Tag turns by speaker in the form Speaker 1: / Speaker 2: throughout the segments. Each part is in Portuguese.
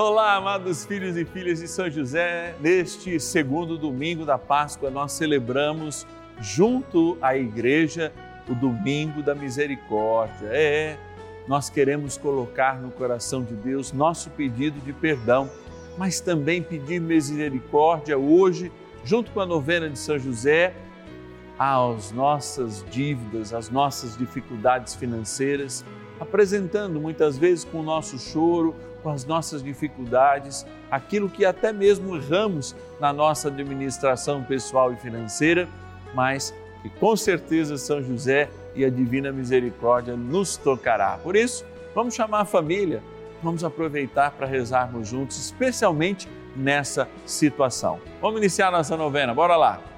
Speaker 1: Olá, amados filhos e filhas de São José. Neste segundo domingo da Páscoa, nós celebramos junto à igreja o domingo da misericórdia. É, nós queremos colocar no coração de Deus nosso pedido de perdão, mas também pedir misericórdia hoje, junto com a novena de São José, às nossas dívidas, às nossas dificuldades financeiras, apresentando muitas vezes com o nosso choro com as nossas dificuldades, aquilo que até mesmo erramos na nossa administração pessoal e financeira, mas que com certeza São José e a Divina Misericórdia nos tocará. Por isso, vamos chamar a família, vamos aproveitar para rezarmos juntos, especialmente nessa situação. Vamos iniciar nossa novena, bora lá!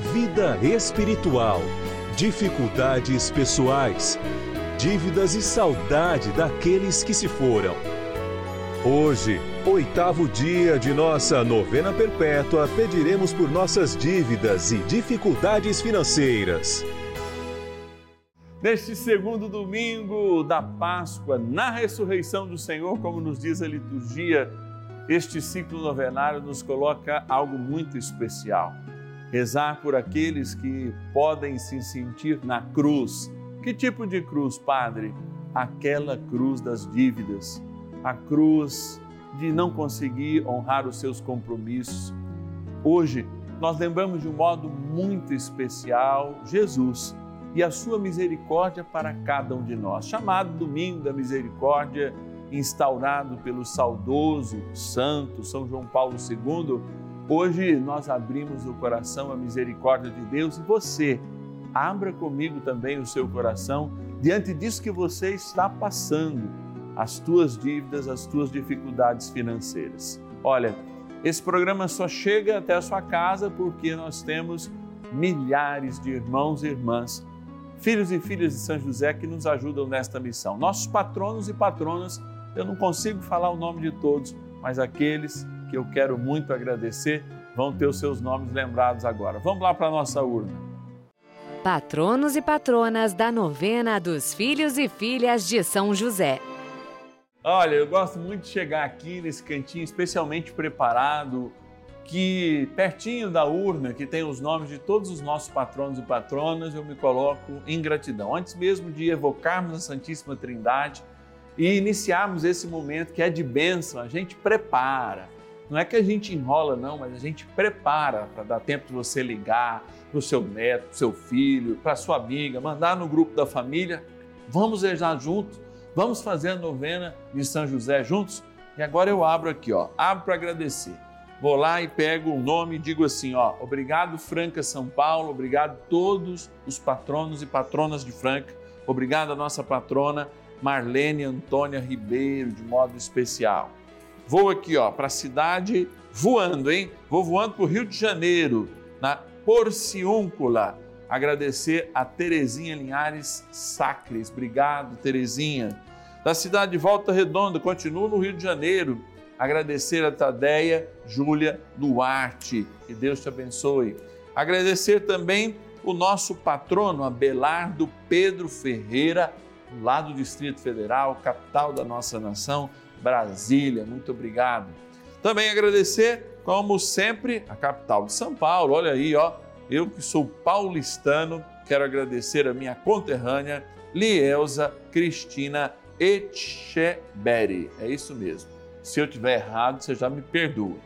Speaker 2: vida espiritual, dificuldades pessoais, dívidas e saudade daqueles que se foram. Hoje, oitavo dia de nossa novena perpétua, pediremos por nossas dívidas e dificuldades financeiras.
Speaker 1: Neste segundo domingo da Páscoa, na ressurreição do Senhor, como nos diz a liturgia, este ciclo novenário nos coloca algo muito especial. Rezar por aqueles que podem se sentir na cruz. Que tipo de cruz, Padre? Aquela cruz das dívidas, a cruz de não conseguir honrar os seus compromissos. Hoje, nós lembramos de um modo muito especial Jesus e a sua misericórdia para cada um de nós, chamado Domingo da Misericórdia, instaurado pelo saudoso santo São João Paulo II. Hoje nós abrimos o coração à misericórdia de Deus e você, abra comigo também o seu coração diante disso que você está passando, as tuas dívidas, as tuas dificuldades financeiras. Olha, esse programa só chega até a sua casa porque nós temos milhares de irmãos e irmãs filhos e filhas de São José que nos ajudam nesta missão. Nossos patronos e patronas, eu não consigo falar o nome de todos, mas aqueles que eu quero muito agradecer vão ter os seus nomes lembrados agora. Vamos lá para a nossa urna.
Speaker 3: Patronos e patronas da novena dos filhos e filhas de São José.
Speaker 1: Olha, eu gosto muito de chegar aqui nesse cantinho especialmente preparado, que pertinho da urna, que tem os nomes de todos os nossos patronos e patronas, eu me coloco em gratidão. Antes mesmo de evocarmos a Santíssima Trindade e iniciarmos esse momento que é de bênção, a gente prepara. Não é que a gente enrola, não, mas a gente prepara para dar tempo de você ligar para o seu neto, para o seu filho, para sua amiga, mandar no grupo da família. Vamos rezar juntos, vamos fazer a novena de São José juntos. E agora eu abro aqui, ó, abro para agradecer. Vou lá e pego o nome e digo assim, ó, obrigado Franca São Paulo, obrigado todos os patronos e patronas de Franca, obrigado a nossa patrona Marlene Antônia Ribeiro, de modo especial. Vou aqui, ó, para a cidade voando, hein? Vou voando para o Rio de Janeiro, na Porciúncula. Agradecer a Terezinha Linhares Sacres. Obrigado, Terezinha. Da cidade de Volta Redonda, continuo no Rio de Janeiro. Agradecer a Tadeia Júlia Duarte. Que Deus te abençoe. Agradecer também o nosso patrono Abelardo Pedro Ferreira, lá do Distrito Federal, capital da nossa nação, Brasília. Muito obrigado. Também agradecer, como sempre, a capital de São Paulo. Olha aí, ó, eu que sou paulistano, quero agradecer a minha conterrânea Lielza Cristina Etcheberry. É isso mesmo. Se eu tiver errado, você já me perdoa.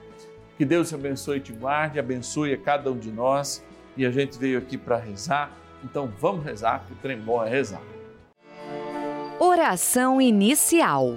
Speaker 1: Que Deus te abençoe e te guarde, abençoe a cada um de nós. E a gente veio aqui para rezar, então vamos rezar, que o trem bom é rezar.
Speaker 3: Oração inicial.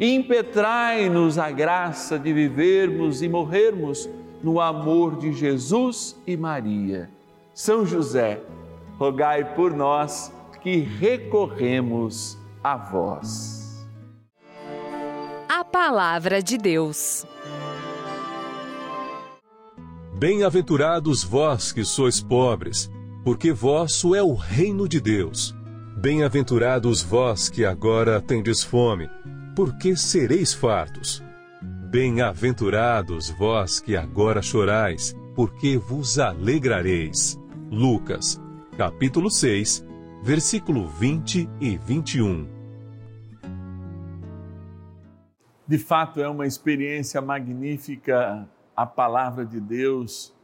Speaker 1: impetrai-nos a graça de vivermos e morrermos no amor de Jesus e Maria. São José, rogai por nós que recorremos a vós.
Speaker 3: A Palavra de Deus.
Speaker 2: Bem-aventurados vós que sois pobres, porque vosso é o reino de Deus. Bem-aventurados vós que agora tendes fome porque sereis fartos. Bem-aventurados vós que agora chorais, porque vos alegrareis. Lucas, capítulo 6, versículo 20 e 21.
Speaker 1: De fato, é uma experiência magnífica a palavra de Deus,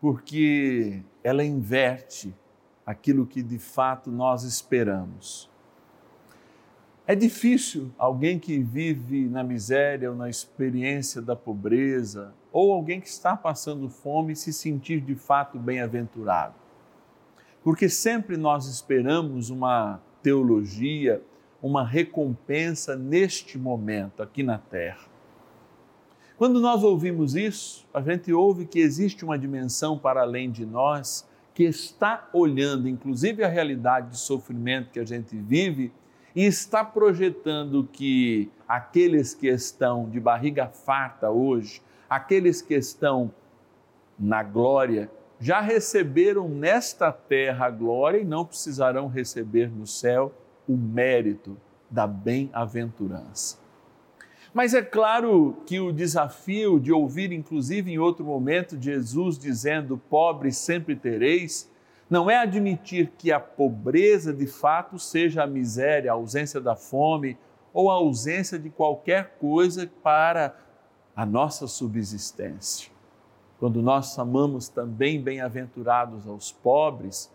Speaker 1: porque ela inverte aquilo que de fato nós esperamos. É difícil alguém que vive na miséria ou na experiência da pobreza, ou alguém que está passando fome, se sentir de fato bem-aventurado. Porque sempre nós esperamos uma teologia, uma recompensa neste momento, aqui na terra. Quando nós ouvimos isso, a gente ouve que existe uma dimensão para além de nós que está olhando, inclusive, a realidade de sofrimento que a gente vive e está projetando que aqueles que estão de barriga farta hoje, aqueles que estão na glória, já receberam nesta terra a glória e não precisarão receber no céu o mérito da bem-aventurança. Mas é claro que o desafio de ouvir, inclusive em outro momento, Jesus dizendo: Pobres sempre tereis, não é admitir que a pobreza de fato seja a miséria, a ausência da fome ou a ausência de qualquer coisa para a nossa subsistência. Quando nós amamos também bem-aventurados aos pobres,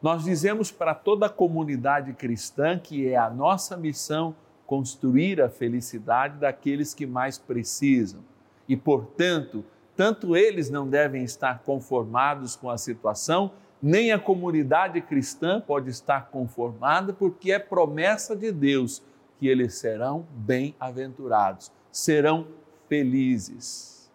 Speaker 1: nós dizemos para toda a comunidade cristã que é a nossa missão construir a felicidade daqueles que mais precisam. E, portanto, tanto eles não devem estar conformados com a situação nem a comunidade cristã pode estar conformada, porque é promessa de Deus que eles serão bem-aventurados, serão felizes.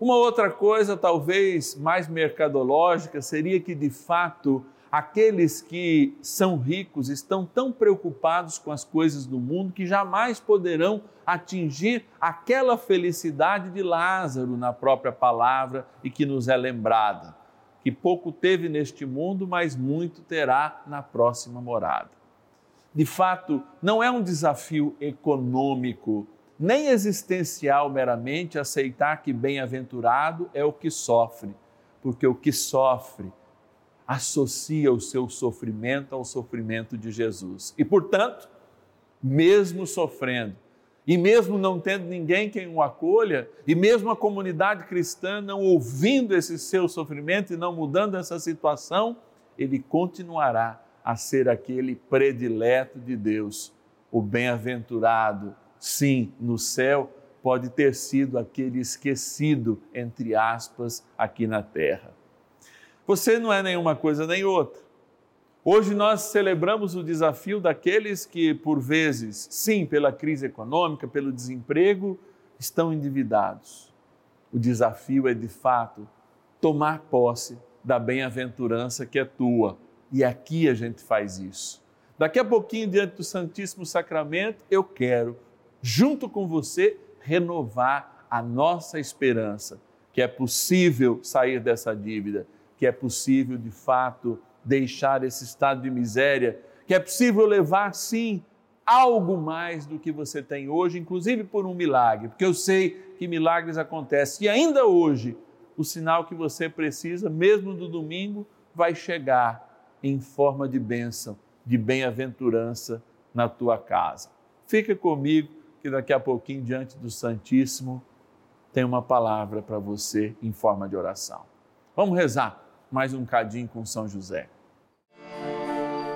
Speaker 1: Uma outra coisa, talvez mais mercadológica, seria que de fato aqueles que são ricos estão tão preocupados com as coisas do mundo que jamais poderão atingir aquela felicidade de Lázaro na própria palavra e que nos é lembrada que pouco teve neste mundo, mas muito terá na próxima morada. De fato, não é um desafio econômico, nem existencial meramente aceitar que bem-aventurado é o que sofre, porque o que sofre associa o seu sofrimento ao sofrimento de Jesus. E, portanto, mesmo sofrendo, e mesmo não tendo ninguém quem o acolha, e mesmo a comunidade cristã não ouvindo esse seu sofrimento e não mudando essa situação, ele continuará a ser aquele predileto de Deus, o bem-aventurado. Sim, no céu pode ter sido aquele esquecido, entre aspas, aqui na terra. Você não é nenhuma coisa nem outra. Hoje nós celebramos o desafio daqueles que, por vezes, sim, pela crise econômica, pelo desemprego, estão endividados. O desafio é, de fato, tomar posse da bem-aventurança que é tua. E aqui a gente faz isso. Daqui a pouquinho, diante do Santíssimo Sacramento, eu quero, junto com você, renovar a nossa esperança, que é possível sair dessa dívida, que é possível, de fato, deixar esse estado de miséria, que é possível levar, sim, algo mais do que você tem hoje, inclusive por um milagre, porque eu sei que milagres acontecem. E ainda hoje, o sinal que você precisa, mesmo do domingo, vai chegar em forma de bênção, de bem-aventurança na tua casa. Fica comigo, que daqui a pouquinho, diante do Santíssimo, tem uma palavra para você em forma de oração. Vamos rezar mais um cadinho com São José.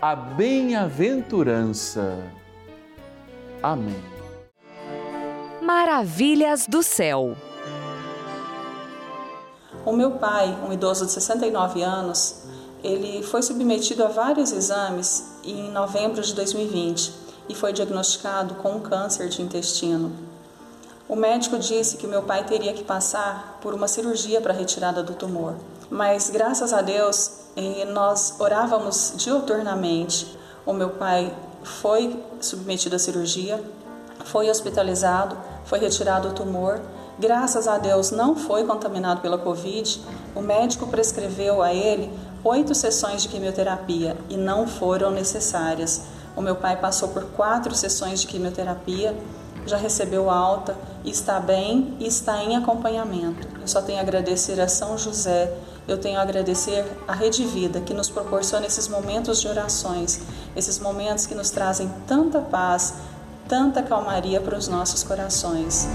Speaker 1: a bem-aventurança. Amém.
Speaker 3: Maravilhas do céu.
Speaker 4: O meu pai, um idoso de 69 anos, ele foi submetido a vários exames em novembro de 2020 e foi diagnosticado com um câncer de intestino. O médico disse que meu pai teria que passar por uma cirurgia para a retirada do tumor, mas graças a Deus e nós orávamos diuturnamente. O meu pai foi submetido à cirurgia, foi hospitalizado, foi retirado o tumor. Graças a Deus não foi contaminado pela Covid. O médico prescreveu a ele oito sessões de quimioterapia e não foram necessárias. O meu pai passou por quatro sessões de quimioterapia, já recebeu alta, está bem e está em acompanhamento. Eu só tenho a agradecer a São José, eu tenho a agradecer a Rede Vida, que nos proporciona esses momentos de orações, esses momentos que nos trazem tanta paz, tanta calmaria para os nossos corações.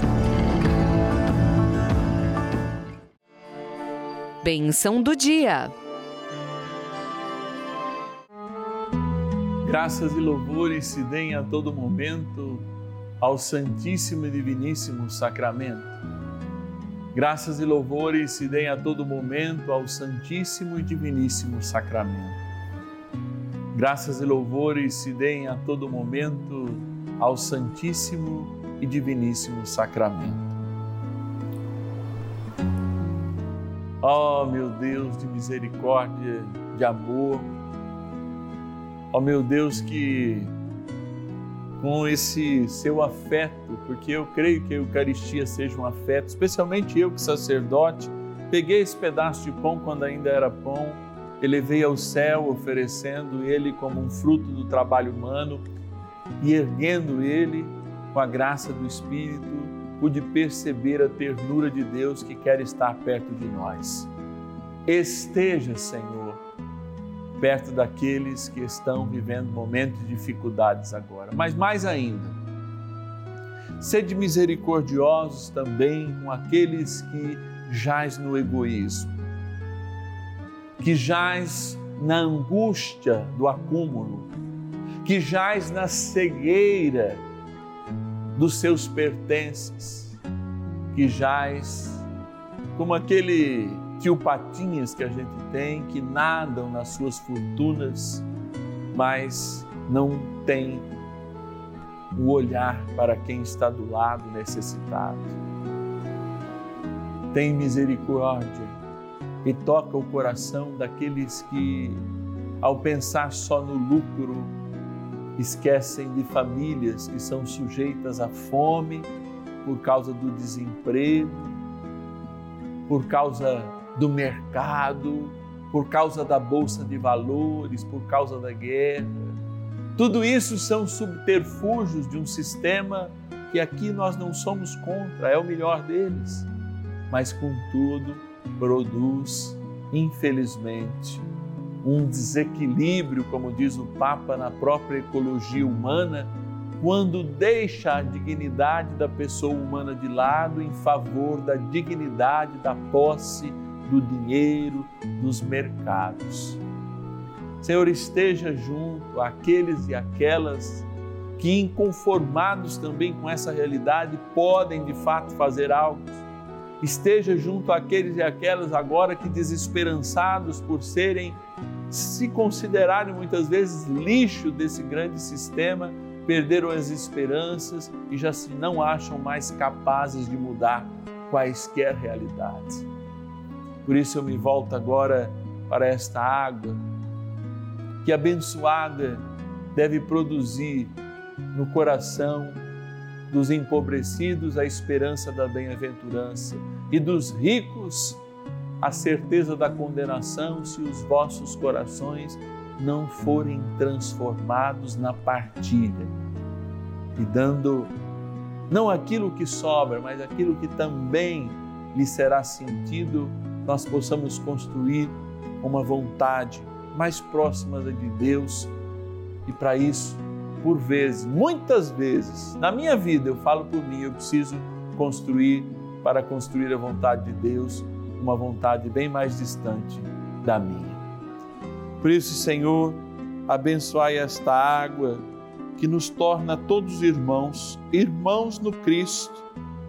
Speaker 3: Benção do dia.
Speaker 1: Graças e louvores se deem a todo momento ao Santíssimo e Diviníssimo Sacramento. Graças e louvores se deem a todo momento ao Santíssimo e Diviníssimo Sacramento. Graças e louvores se deem a todo momento ao Santíssimo e Diviníssimo Sacramento. Oh, meu Deus de misericórdia, de amor, oh, meu Deus, que com esse seu afeto, porque eu creio que a Eucaristia seja um afeto, especialmente eu que sacerdote, peguei esse pedaço de pão quando ainda era pão, elevei ao céu, oferecendo ele como um fruto do trabalho humano e erguendo ele com a graça do Espírito, pude perceber a ternura de Deus que quer estar perto de nós. Esteja, Senhor, perto daqueles que estão vivendo momentos de dificuldades agora. Mas mais ainda, sede misericordiosos também com aqueles que jaz no egoísmo, que jaz na angústia do acúmulo, que jaz na cegueira dos seus pertences, que jaz como aquele tio Patinhas que a gente tem, que nadam nas suas fortunas, mas não tem o olhar para quem está do lado necessitado. Tem misericórdia e toca o coração daqueles que, ao pensar só no lucro, esquecem de famílias que são sujeitas à fome por causa do desemprego, por causa do mercado, por causa da bolsa de valores, por causa da guerra. Tudo isso são subterfúgios de um sistema que aqui nós não somos contra, é o melhor deles, mas contudo produz, infelizmente, um desequilíbrio, como diz o Papa, na própria ecologia humana, quando deixa a dignidade da pessoa humana de lado em favor da dignidade da posse do dinheiro, dos mercados. Senhor, esteja junto àqueles e aquelas que, inconformados também com essa realidade, podem de fato fazer algo. Esteja junto àqueles e aquelas agora que, desesperançados por serem, se considerarem muitas vezes lixo desse grande sistema, perderam as esperanças e já se não acham mais capazes de mudar quaisquer realidades. Por isso eu me volto agora para esta água, que abençoada deve produzir no coração dos empobrecidos a esperança da bem-aventurança e dos ricos a certeza da condenação se os vossos corações não forem transformados na partilha e dando não aquilo que sobra, mas aquilo que também lhe será sentido nós possamos construir uma vontade mais próxima da de Deus e para isso, por vezes, muitas vezes, na minha vida, eu falo por mim, eu preciso construir para construir a vontade de Deus, uma vontade bem mais distante da minha. Por isso, Senhor, abençoai esta água que nos torna todos irmãos, irmãos no Cristo,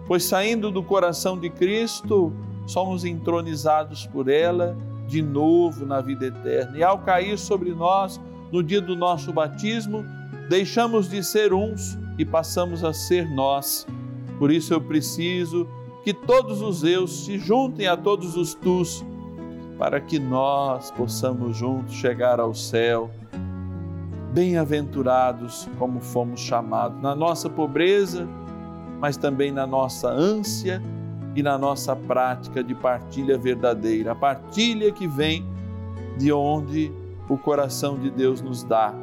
Speaker 1: pois saindo do coração de Cristo, somos entronizados por ela de novo na vida eterna. E ao cair sobre nós no dia do nosso batismo, deixamos de ser uns e passamos a ser nós. Por isso eu preciso que todos os eus se juntem a todos os tus, para que nós possamos juntos chegar ao céu. Bem-aventurados como fomos chamados, na nossa pobreza, mas também na nossa ânsia e na nossa prática de partilha verdadeira, a partilha que vem de onde o coração de Deus nos dá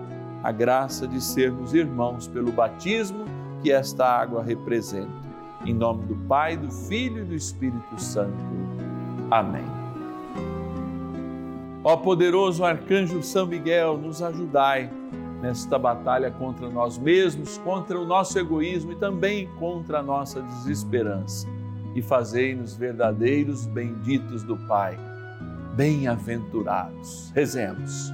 Speaker 1: a graça de sermos irmãos pelo batismo que esta água representa. Em nome do Pai, do Filho e do Espírito Santo. Amém. Ó poderoso arcanjo São Miguel, nos ajudai nesta batalha contra nós mesmos, contra o nosso egoísmo e também contra a nossa desesperança. E fazei-nos verdadeiros benditos do Pai. Bem-aventurados. Rezemos.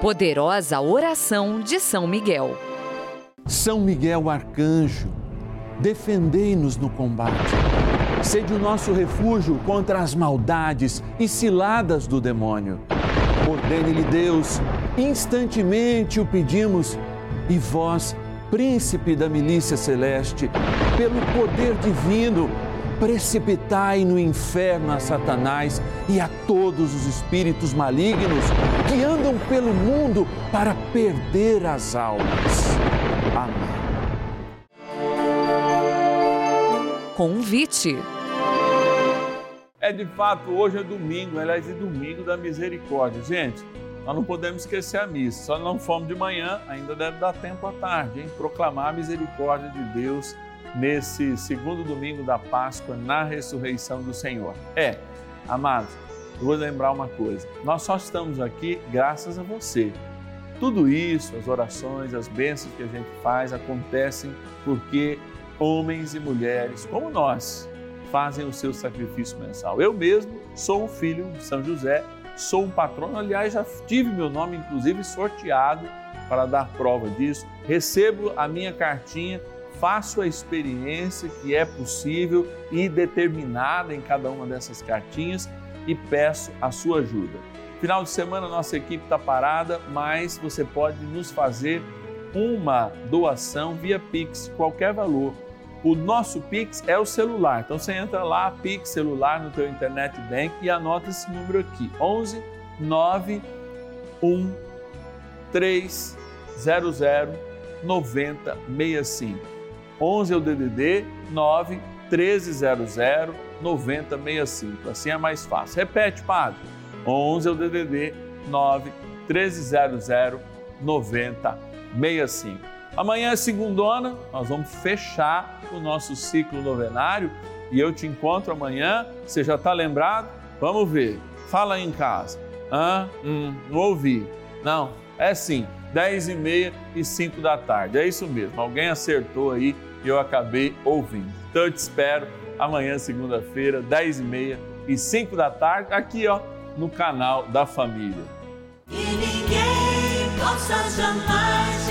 Speaker 3: Poderosa oração de São Miguel.
Speaker 1: São Miguel Arcanjo, defendei-nos no combate. Sede o nosso refúgio contra as maldades e ciladas do demônio. Ordene-lhe Deus, instantemente o pedimos, e vós, príncipe da milícia celeste, pelo poder divino, precipitai no inferno a Satanás e a todos os espíritos malignos que andam pelo mundo para perder as almas. Amém.
Speaker 3: Convite.
Speaker 1: É de fato, hoje é domingo, aliás, é domingo da misericórdia. Gente, nós não podemos esquecer a missa. Só não fomos de manhã, ainda deve dar tempo à tarde, em proclamar a misericórdia de Deus nesse segundo domingo da Páscoa, na ressurreição do Senhor. É, amados, eu vou lembrar uma coisa: nós só estamos aqui graças a você. Tudo isso, as orações, as bênçãos que a gente faz, acontecem porque homens e mulheres como nós fazem o seu sacrifício mensal. Eu mesmo sou um filho de São José, sou um patrono, aliás, já tive meu nome inclusive sorteado para dar prova disso. Recebo a minha cartinha faço a experiência que é possível e determinada em cada uma dessas cartinhas e peço a sua ajuda. Final de semana nossa equipe está parada, mas você pode nos fazer uma doação via Pix, qualquer valor. O nosso Pix é o celular, então você entra lá, Pix celular no teu internet bank e anota esse número aqui: 11 9 1 300 9065. 11 é o DDD 9 1300 9065. Assim é mais fácil. Repete, padre. 11 é o DDD 9 1300 9065. Amanhã é segundona, nós vamos fechar o nosso ciclo novenário e eu te encontro amanhã. Você já está lembrado? Vamos ver. Fala aí em casa. Ah, hum, não ouvi. Não, é sim. 10 e meia e 5 da tarde. É isso mesmo. Alguém acertou aí e eu acabei ouvindo. Então eu te espero amanhã, segunda-feira, 10 e meia e 5 da tarde, aqui ó, no canal da família.
Speaker 5: E ninguém possa jamais